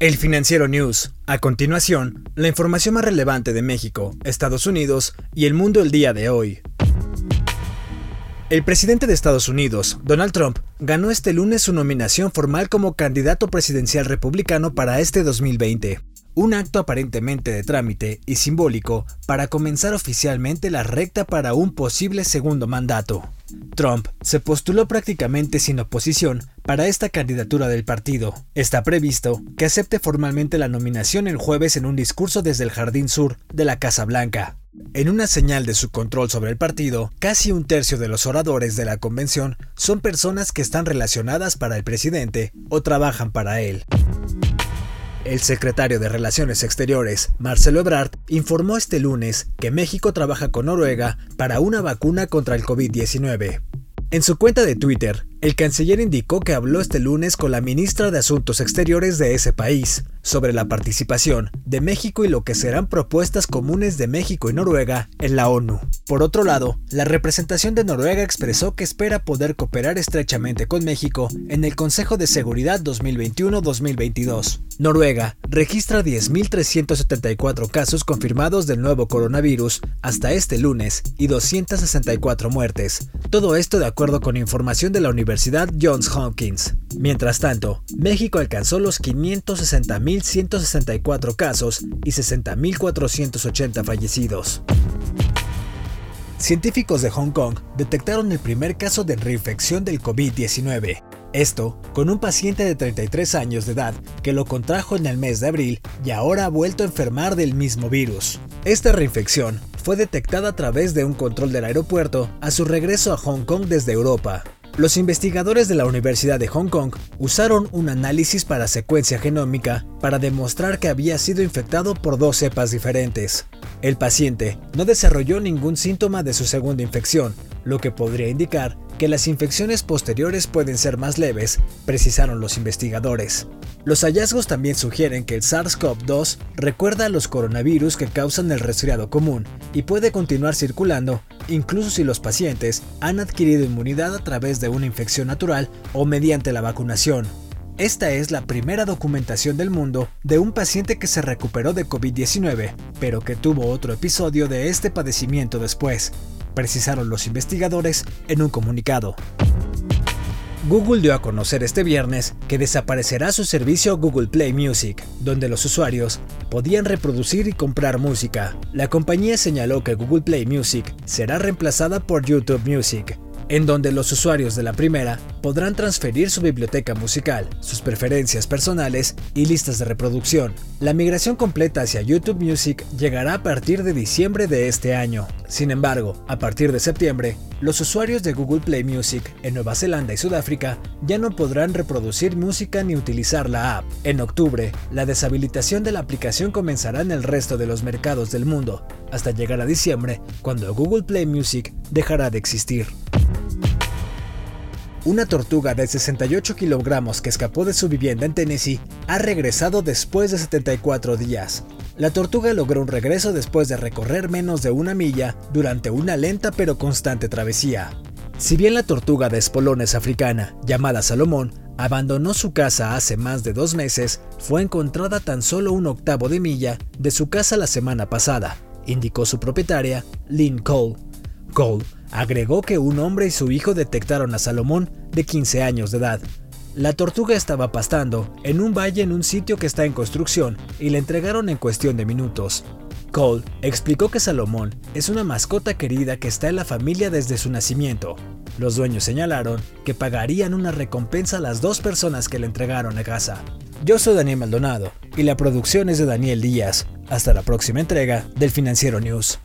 El Financiero News. A continuación, la información más relevante de México, Estados Unidos y el mundo el día de hoy. El presidente de Estados Unidos, Donald Trump, ganó este lunes su nominación formal como candidato presidencial republicano para este 2020 un acto aparentemente de trámite y simbólico para comenzar oficialmente la recta para un posible segundo mandato. Trump se postuló prácticamente sin oposición para esta candidatura del partido. Está previsto que acepte formalmente la nominación el jueves en un discurso desde el Jardín Sur de la Casa Blanca. En una señal de su control sobre el partido, casi un tercio de los oradores de la convención son personas que están relacionadas para el presidente o trabajan para él. El secretario de Relaciones Exteriores, Marcelo Ebrard, informó este lunes que México trabaja con Noruega para una vacuna contra el COVID-19. En su cuenta de Twitter, el canciller indicó que habló este lunes con la ministra de Asuntos Exteriores de ese país sobre la participación de México y lo que serán propuestas comunes de México y Noruega en la ONU. Por otro lado, la representación de Noruega expresó que espera poder cooperar estrechamente con México en el Consejo de Seguridad 2021-2022. Noruega registra 10.374 casos confirmados del nuevo coronavirus hasta este lunes y 264 muertes. Todo esto de acuerdo con información de la Universidad Universidad Johns Hopkins. Mientras tanto, México alcanzó los 560.164 casos y 60.480 fallecidos. Científicos de Hong Kong detectaron el primer caso de reinfección del COVID-19. Esto con un paciente de 33 años de edad que lo contrajo en el mes de abril y ahora ha vuelto a enfermar del mismo virus. Esta reinfección fue detectada a través de un control del aeropuerto a su regreso a Hong Kong desde Europa. Los investigadores de la Universidad de Hong Kong usaron un análisis para secuencia genómica para demostrar que había sido infectado por dos cepas diferentes. El paciente no desarrolló ningún síntoma de su segunda infección, lo que podría indicar que las infecciones posteriores pueden ser más leves, precisaron los investigadores. Los hallazgos también sugieren que el SARS-CoV-2 recuerda a los coronavirus que causan el resfriado común y puede continuar circulando incluso si los pacientes han adquirido inmunidad a través de una infección natural o mediante la vacunación. Esta es la primera documentación del mundo de un paciente que se recuperó de COVID-19, pero que tuvo otro episodio de este padecimiento después, precisaron los investigadores en un comunicado. Google dio a conocer este viernes que desaparecerá su servicio Google Play Music, donde los usuarios podían reproducir y comprar música. La compañía señaló que Google Play Music será reemplazada por YouTube Music, en donde los usuarios de la primera podrán transferir su biblioteca musical, sus preferencias personales y listas de reproducción. La migración completa hacia YouTube Music llegará a partir de diciembre de este año. Sin embargo, a partir de septiembre, los usuarios de Google Play Music en Nueva Zelanda y Sudáfrica ya no podrán reproducir música ni utilizar la app. En octubre, la deshabilitación de la aplicación comenzará en el resto de los mercados del mundo, hasta llegar a diciembre, cuando Google Play Music dejará de existir. Una tortuga de 68 kilogramos que escapó de su vivienda en Tennessee ha regresado después de 74 días. La tortuga logró un regreso después de recorrer menos de una milla durante una lenta pero constante travesía. Si bien la tortuga de espolones africana, llamada Salomón, abandonó su casa hace más de dos meses, fue encontrada tan solo un octavo de milla de su casa la semana pasada, indicó su propietaria, Lynn Cole. Cole agregó que un hombre y su hijo detectaron a Salomón de 15 años de edad. La tortuga estaba pastando en un valle en un sitio que está en construcción y la entregaron en cuestión de minutos. Cole explicó que Salomón es una mascota querida que está en la familia desde su nacimiento. Los dueños señalaron que pagarían una recompensa a las dos personas que le entregaron a casa. Yo soy Daniel Maldonado y la producción es de Daniel Díaz. Hasta la próxima entrega del Financiero News.